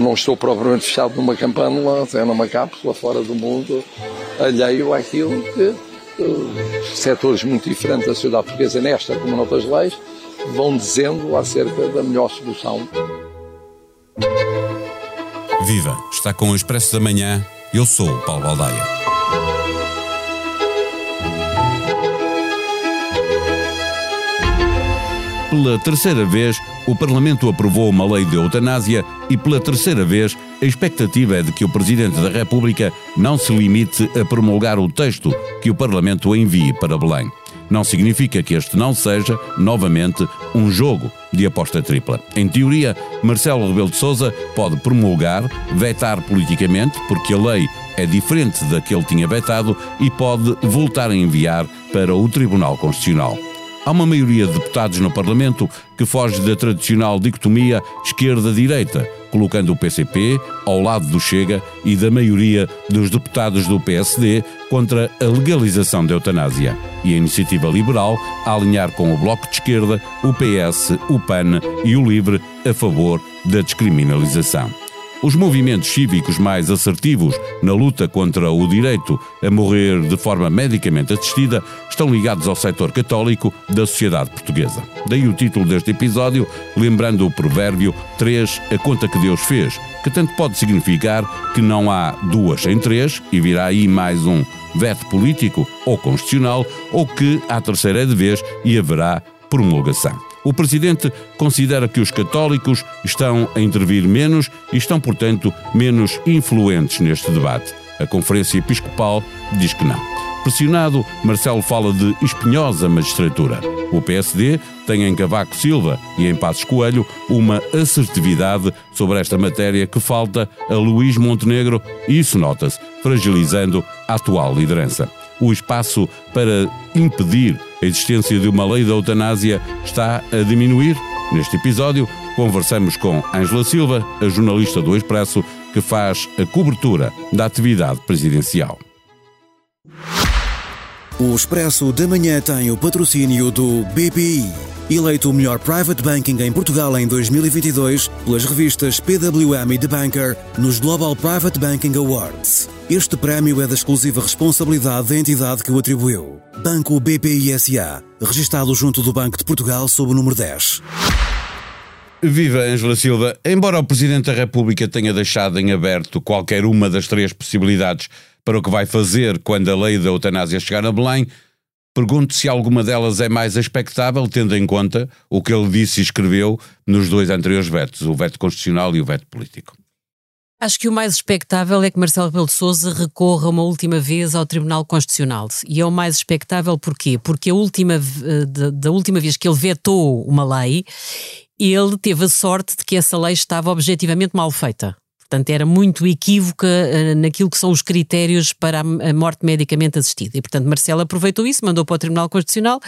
não estou propriamente fechado numa campânula, até numa cápsula fora do mundo, alheio àquilo que uh, setores muito diferentes da sociedade portuguesa, nesta como noutras leis, vão dizendo acerca da melhor solução. Viva! Está com o Expresso da Manhã. Eu sou o Paulo Baldaia. Pela terceira vez, o Parlamento aprovou uma lei de eutanásia e, pela terceira vez, a expectativa é de que o Presidente da República não se limite a promulgar o texto que o Parlamento envie para Belém. Não significa que este não seja, novamente, um jogo de aposta tripla. Em teoria, Marcelo Rebelo de Sousa pode promulgar, vetar politicamente, porque a lei é diferente da que ele tinha vetado, e pode voltar a enviar para o Tribunal Constitucional. Há uma maioria de deputados no Parlamento que foge da tradicional dicotomia esquerda-direita, colocando o PCP ao lado do Chega e da maioria dos deputados do PSD contra a legalização da eutanásia, e a iniciativa liberal a alinhar com o Bloco de Esquerda, o PS, o PAN e o LIVRE a favor da descriminalização. Os movimentos cívicos mais assertivos na luta contra o direito a morrer de forma medicamente assistida estão ligados ao setor católico da sociedade portuguesa. Daí o título deste episódio, lembrando o provérbio 3 a conta que Deus fez, que tanto pode significar que não há duas sem três, e virá aí mais um veto político ou constitucional, ou que a terceira é de vez e haverá promulgação. O presidente considera que os católicos estão a intervir menos e estão, portanto, menos influentes neste debate. A Conferência Episcopal diz que não. Pressionado, Marcelo fala de espinhosa magistratura. O PSD tem em Cavaco Silva e em Passos Coelho uma assertividade sobre esta matéria que falta a Luís Montenegro e isso nota-se, fragilizando a atual liderança. O espaço para impedir a existência de uma lei da eutanásia está a diminuir. Neste episódio, conversamos com Ângela Silva, a jornalista do Expresso, que faz a cobertura da atividade presidencial. O Expresso da Manhã tem o patrocínio do BPI, eleito o melhor private banking em Portugal em 2022 pelas revistas PWM e The Banker nos Global Private Banking Awards. Este prémio é da exclusiva responsabilidade da entidade que o atribuiu. Banco BPI SA, registado junto do Banco de Portugal sob o número 10. Viva Ângela Silva. Embora o Presidente da República tenha deixado em aberto qualquer uma das três possibilidades para o que vai fazer quando a lei da eutanásia chegar a Belém, pergunto se alguma delas é mais expectável, tendo em conta o que ele disse e escreveu nos dois anteriores vetos, o veto constitucional e o veto político. Acho que o mais expectável é que Marcelo Rebelo de Sousa recorra uma última vez ao Tribunal Constitucional. E é o mais expectável porquê? Porque a última, da, da última vez que ele vetou uma lei, ele teve a sorte de que essa lei estava objetivamente mal feita. Portanto, era muito equívoca uh, naquilo que são os critérios para a, morte medicamente assistida. E, portanto, Marcelo aproveitou isso, mandou para o Tribunal Constitucional.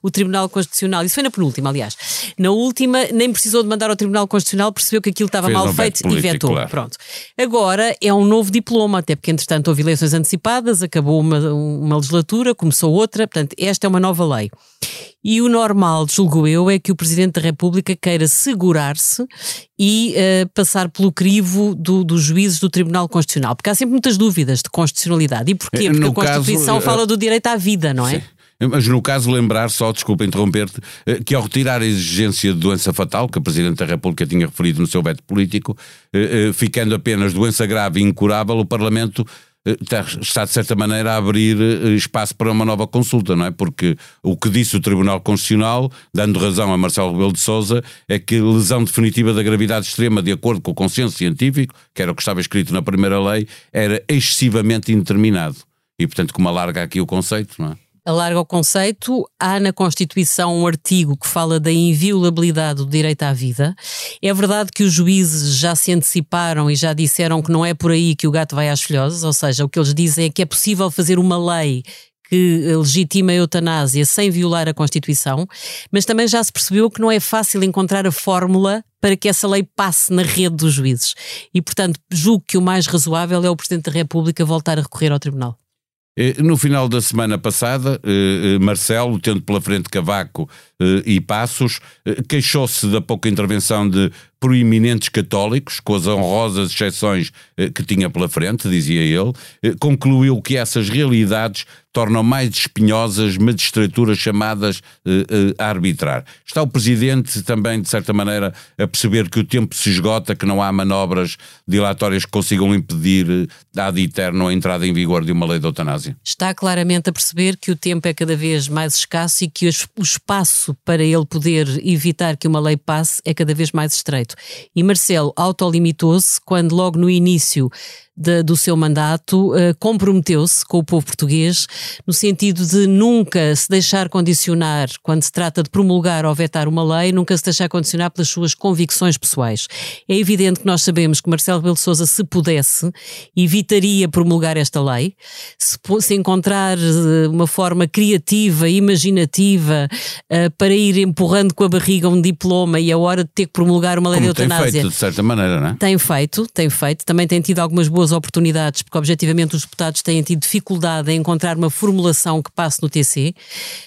O Tribunal Constitucional, isso foi na penúltima, aliás. Na última, nem precisou de mandar ao Tribunal Constitucional, percebeu que aquilo estava Fez mal feito político, e vetou. Claro. Pronto. Agora é um novo diploma, até porque, entretanto, houve eleições antecipadas, acabou uma, uma legislatura, começou outra. Portanto, esta é uma nova lei. E o normal, julgo eu, é que o Presidente da República queira segurar-se e uh, passar pelo crivo do, dos juízes do Tribunal Constitucional, porque há sempre muitas dúvidas de constitucionalidade. E porquê? Eh, porque no a Constituição caso, fala do direito à vida, não é? Sim. Mas no caso, lembrar só, desculpa interromper-te, que ao retirar a exigência de doença fatal, que a Presidente da República tinha referido no seu veto político, ficando apenas doença grave e incurável, o Parlamento eh, está de certa maneira a abrir eh, espaço para uma nova consulta, não é? Porque o que disse o Tribunal Constitucional, dando razão a Marcelo Rebelo de Sousa, é que lesão definitiva da gravidade extrema, de acordo com o consenso científico, que era o que estava escrito na primeira lei, era excessivamente indeterminado. E, portanto, como alarga aqui o conceito, não é? Alarga o conceito. Há na Constituição um artigo que fala da inviolabilidade do direito à vida. É verdade que os juízes já se anteciparam e já disseram que não é por aí que o gato vai às filhosas, ou seja, o que eles dizem é que é possível fazer uma lei que legitima a eutanásia sem violar a Constituição, mas também já se percebeu que não é fácil encontrar a fórmula para que essa lei passe na rede dos juízes. E, portanto, julgo que o mais razoável é o Presidente da República voltar a recorrer ao Tribunal. Eh, no final da semana passada, eh, eh, Marcelo, tendo pela frente Cavaco e Passos, queixou-se da pouca intervenção de proeminentes católicos, com as honrosas exceções eh, que tinha pela frente, dizia ele, eh, concluiu que essas realidades tornam mais espinhosas magistraturas chamadas uh, a arbitrar. Está o Presidente também, de certa maneira, a perceber que o tempo se esgota, que não há manobras dilatórias que consigam impedir ad eterno a entrada em vigor de uma lei de eutanásia? Está claramente a perceber que o tempo é cada vez mais escasso e que o espaço para ele poder evitar que uma lei passe é cada vez mais estreito. E Marcelo autolimitou-se quando logo no início de, do seu mandato, uh, comprometeu-se com o povo português no sentido de nunca se deixar condicionar, quando se trata de promulgar ou vetar uma lei, nunca se deixar condicionar pelas suas convicções pessoais. É evidente que nós sabemos que Marcelo Rebelo Sousa, se pudesse, evitaria promulgar esta lei, se, se encontrar uh, uma forma criativa, imaginativa, uh, para ir empurrando com a barriga um diploma e a hora de ter que promulgar uma lei Como de eutanásia. Tem feito, de certa maneira, não é? Tem feito, tem feito. Também tem tido algumas boas boas oportunidades, porque objetivamente os deputados têm tido dificuldade em encontrar uma formulação que passe no TC.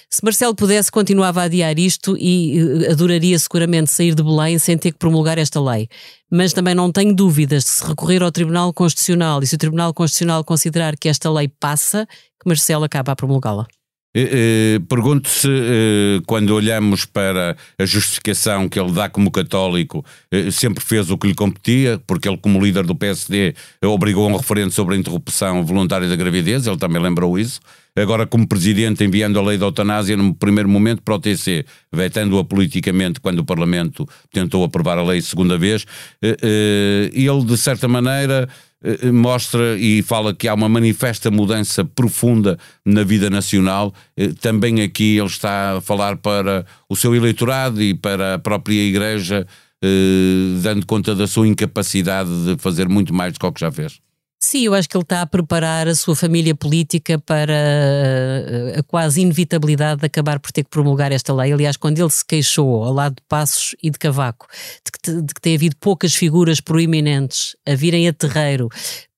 Se Marcelo pudesse, continuava a adiar isto e eh, adoraria seguramente sair de Belém sem ter que promulgar esta lei. Mas também não tenho dúvidas de se recorrer ao Tribunal Constitucional e se o Tribunal Constitucional considerar que esta lei passa, que Marcelo acaba a promulgá-la. Eh, eh, pergunto se, eh, quando olhamos para a justificação que ele dá como católico, sempre fez o que lhe competia, porque ele, como líder do PSD, obrigou um referendo sobre a interrupção voluntária da gravidez, ele também lembrou isso. Agora, como presidente, enviando a lei da eutanásia no primeiro momento para o TC, vetando-a politicamente quando o Parlamento tentou aprovar a lei segunda vez, ele, de certa maneira, eh, mostra e fala que há uma manifesta mudança profunda na vida nacional. Eh, também aqui ele está a falar para o seu eleitorado e para a própria Igreja, eh, dando conta da sua incapacidade de fazer muito mais do que o que já fez. Sim, eu acho que ele está a preparar a sua família política para eh, a quase inevitabilidade de acabar por ter que promulgar esta lei. Aliás, quando ele se queixou ao lado de Passos e de Cavaco de que, de que tem havido poucas figuras proeminentes a virem a terreiro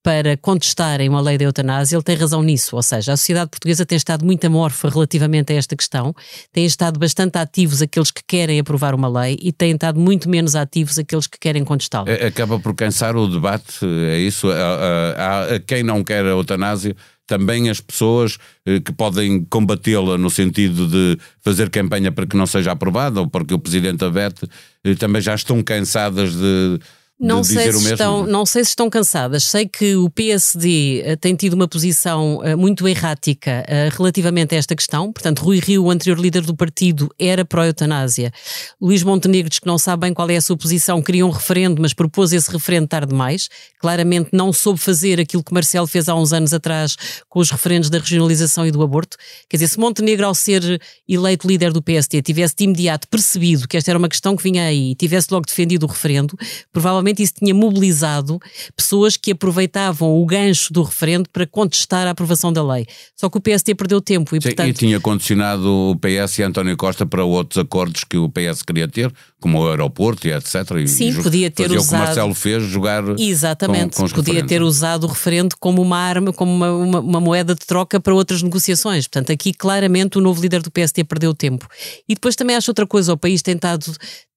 para contestarem uma lei da eutanásia, ele tem razão nisso. Ou seja, a sociedade portuguesa tem estado muito amorfa relativamente a esta questão, têm estado bastante ativos aqueles que querem aprovar uma lei e têm estado muito menos ativos aqueles que querem contestá-la. Acaba por cansar o debate, é isso? A, quem não quer a eutanásia também as pessoas eh, que podem combatê-la no sentido de fazer campanha para que não seja aprovada ou porque o Presidente a vete, eh, também já estão cansadas de não sei, se estão, não sei se estão cansadas. Sei que o PSD eh, tem tido uma posição uh, muito errática uh, relativamente a esta questão. Portanto, Rui Rio, o anterior líder do partido, era pró-eutanásia. Luís Montenegro diz que não sabe bem qual é a sua posição, queria um referendo, mas propôs esse referendo tarde demais. Claramente não soube fazer aquilo que Marcelo fez há uns anos atrás com os referendos da regionalização e do aborto. Quer dizer, se Montenegro, ao ser eleito líder do PSD, tivesse de imediato percebido que esta era uma questão que vinha aí e tivesse logo defendido o referendo, provavelmente provavelmente isso tinha mobilizado pessoas que aproveitavam o gancho do referendo para contestar a aprovação da lei. Só que o PST perdeu tempo e, Sim, portanto... E tinha condicionado o PS e António Costa para outros acordos que o PS queria ter, como o aeroporto e etc. E Sim, podia ter usado... o Marcelo fez, jogar Exatamente, com, com podia referendos. ter usado o referendo como uma arma, como uma, uma, uma, moeda de troca para outras negociações. Portanto, aqui claramente o novo líder do PST perdeu tempo. E depois também acho outra coisa, o país tem estado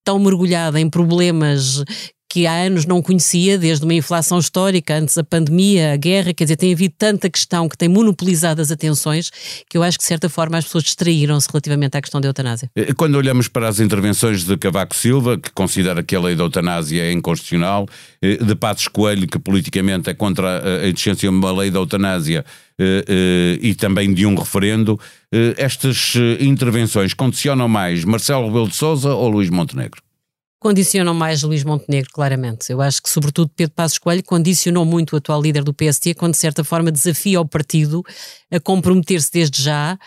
tão mergulhado em problemas que há anos não conhecia, desde uma inflação histórica, antes a pandemia, a guerra, quer dizer, tem havido tanta questão que tem monopolizado as atenções que eu acho que, de certa forma, as pessoas distraíram-se relativamente à questão da eutanásia. Eh, quando olhamos para as intervenções de Cavaco Silva, que considera que a lei da eutanásia é inconstitucional, eh, de Passos Coelho, que politicamente é contra a existência de uma lei da eutanásia, eh, e também de um referendo, estas intervenções condicionam mais Marcelo Rebelo de Sousa ou Luís Montenegro? Condicionam mais Luís Montenegro, claramente. Eu acho que, sobretudo, Pedro Passos Coelho condicionou muito o atual líder do PST quando, de certa forma, desafia o partido a comprometer-se desde já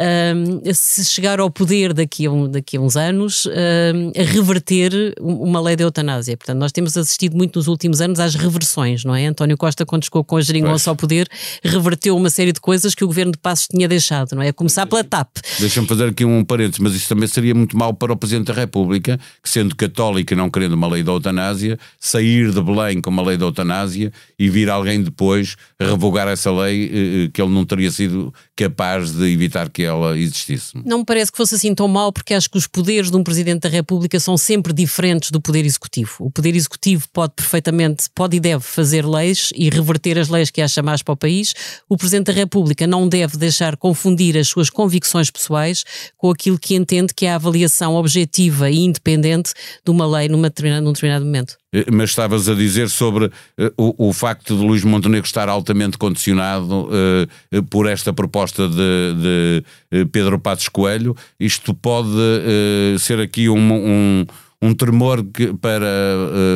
um, se chegar ao poder daqui a, um, daqui a uns anos, um, a reverter uma lei da eutanásia. Portanto, nós temos assistido muito nos últimos anos às reversões, não é? António Costa, quando chegou com a geringonça ao poder, reverteu uma série de coisas que o governo de Passos tinha deixado, não é? A começar pela TAP. Deixa-me fazer aqui um parênteses, mas isso também seria muito mau para o Presidente da República, que sendo católico e não querendo uma lei da eutanásia, sair de Belém com uma lei da eutanásia e vir alguém depois revogar essa lei eh, eh, que ele não teria sido capaz de evitar que ela existisse. Não me parece que fosse assim tão mal, porque acho que os poderes de um Presidente da República são sempre diferentes do Poder Executivo. O Poder Executivo pode perfeitamente, pode e deve fazer leis e reverter as leis que acha mais para o país. O Presidente da República não deve deixar confundir as suas convicções pessoais com aquilo que entende que é a avaliação objetiva e independente de uma lei numa determinada, num determinado momento. Eh, mas estavas a dizer sobre uh, o, o, facto de Luís Montenegro estar altamente condicionado uh, por esta proposta de, de Pedro Passos Coelho. Isto pode uh, ser aqui um, um, um tremor que, para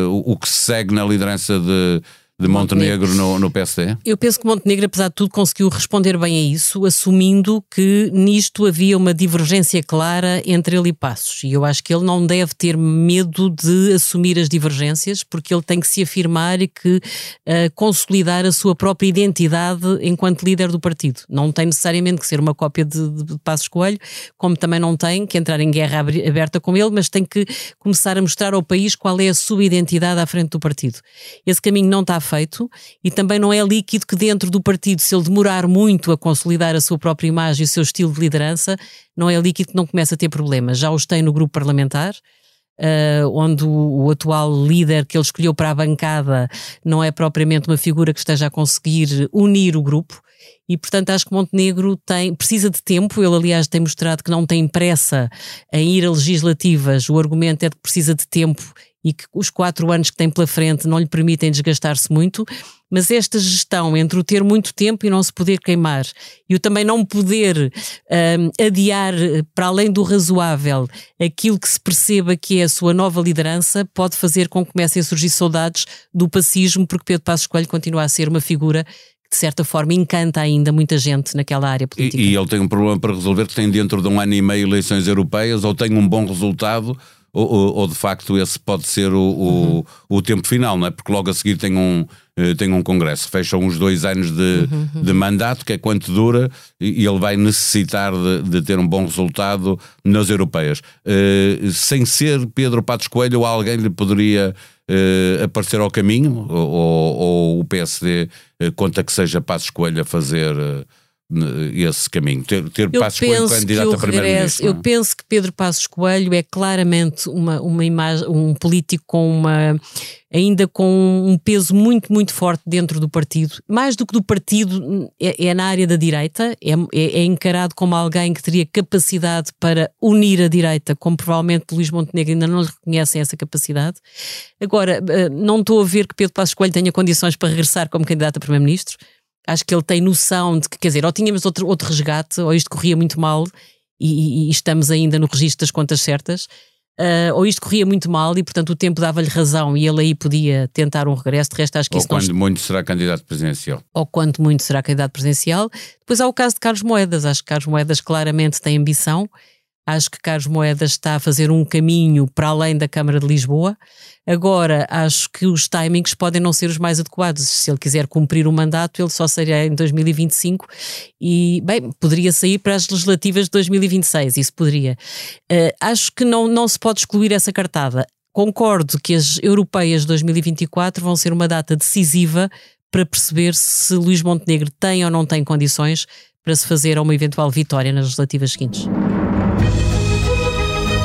o que se segue na liderança de de Montenegro no, no PSD? Eu penso que Montenegro, apesar de tudo, conseguiu responder bem a isso, assumindo que nisto havia uma divergência clara entre ele e Passos. E eu acho que ele não deve ter medo de assumir as divergências, porque ele tem que se afirmar e que uh, consolidar a sua própria identidade enquanto líder do partido. Não tem necessariamente que ser uma cópia de, de Passos Coelho, como também não tem que entrar em guerra aberta com ele, mas tem que começar a mostrar ao país qual é a sua identidade à frente do partido. Esse caminho não está feito e também não é líquido que dentro do partido, se ele demorar muito a consolidar a sua própria imagem e o seu estilo de liderança, não é líquido que não começa a ter problemas. Já os tem no grupo parlamentar. Uh, onde o, o, atual líder que ele escolheu para a bancada não é propriamente uma figura que esteja a conseguir unir o grupo. E, portanto, acho que Montenegro tem, precisa de tempo. Ele, aliás, tem mostrado que não tem pressa em ir a legislativas. O argumento é que precisa de tempo e que os quatro anos que tem pela frente não lhe permitem desgastar-se muito, mas esta gestão entre o ter muito tempo e não se poder queimar e o também não poder um, adiar para além do razoável aquilo que se perceba que é a sua nova liderança pode fazer com que comecem a surgir saudades do pacismo, porque Pedro Passos Coelho continua a ser uma figura de certa forma encanta ainda muita gente naquela área política. E, e, ele tem um problema para resolver que tem dentro de um ano e meio eleições europeias ou tem um bom resultado ou, ou, ou de facto esse pode ser o, uhum. o, tempo final, não é? Porque logo a seguir tem um, eh, tem um congresso, fecham uns dois anos de, uhum. de mandato, que é quanto dura, e ele vai necessitar de, de ter um bom resultado nas europeias. Uh, sem ser Pedro Patos Coelho, ou alguém lhe poderia uh, aparecer ao caminho, ou, ou o PSD uh, conta que seja Patos Coelho a fazer esse caminho, ter, ter Passos Coelho candidato a primeiro-ministro. Eu penso que Pedro Passos Coelho é claramente uma, uma imagem, um político com uma ainda com um peso muito, muito forte dentro do partido. Mais do que do partido, é, é na área da direita, é, é, é, encarado como alguém que teria capacidade para unir a direita, como provavelmente Luís Montenegro ainda não lhe reconhecem essa capacidade. Agora, eh, não estou a ver que Pedro Passos Coelho tenha condições para regressar como candidato a primeiro-ministro acho que ele tem noção de que, quer dizer, ou tínhamos outro, outro resgate, ou isto corria muito mal e, e estamos ainda no registro das contas certas, uh, ou isto corria muito mal e, portanto, o tempo dava-lhe razão e ele aí podia tentar um regresso. De resto, acho que ou isso quando não... muito será candidato presidencial. Ou quando muito será candidato presidencial. Depois há o caso de Carlos Moedas. Acho que Carlos Moedas claramente tem ambição Acho que Carlos Moedas está a fazer um caminho para além da Câmara de Lisboa. Agora, acho que os timings podem não ser os mais adequados. Se ele quiser cumprir o mandato, ele só seria em 2025 e, bem, poderia sair para as legislativas de 2026. Isso poderia. Uh, acho que não, não se pode excluir essa cartada. Concordo que as europeias de 2024 vão ser uma data decisiva para perceber se Luís Montenegro tem ou não tem condições para se fazer a uma eventual vitória nas legislativas seguintes.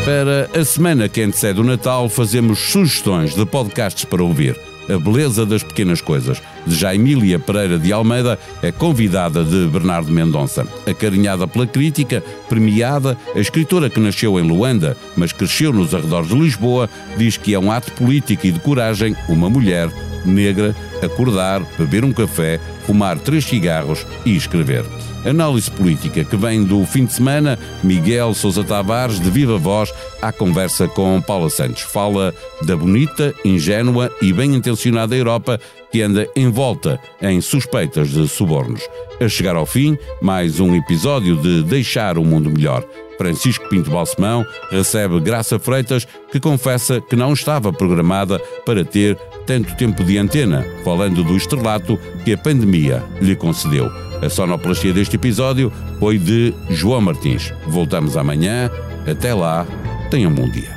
Para a semana que antecede o Natal, fazemos sugestões de podcasts para ouvir. A Beleza das Pequenas Coisas, de Jaimília Pereira de Almeida, é convidada de Bernardo Mendonça. Acarinhada pela crítica, premiada, a escritora que nasceu em Luanda, mas cresceu nos arredores de Lisboa, diz que é um ato político e de coragem uma mulher negra acordar, beber um café, fumar três cigarros e escrever. Análise política que vem do fim de semana, Miguel Sousa Tavares, de viva voz, à conversa com Paula Santos. Fala da bonita, ingênua e bem intencionada Europa que anda envolta em suspeitas de subornos. A chegar ao fim, mais um episódio de Deixar o Mundo Melhor. Francisco Pinto Balsemão recebe Graça Freitas, que confessa que não estava programada para ter tanto tempo de antena, falando do estrelato que a pandemia lhe concedeu. A sonoplastia deste episódio foi de João Martins. Voltamos amanhã. Até lá, tenham um bom dia.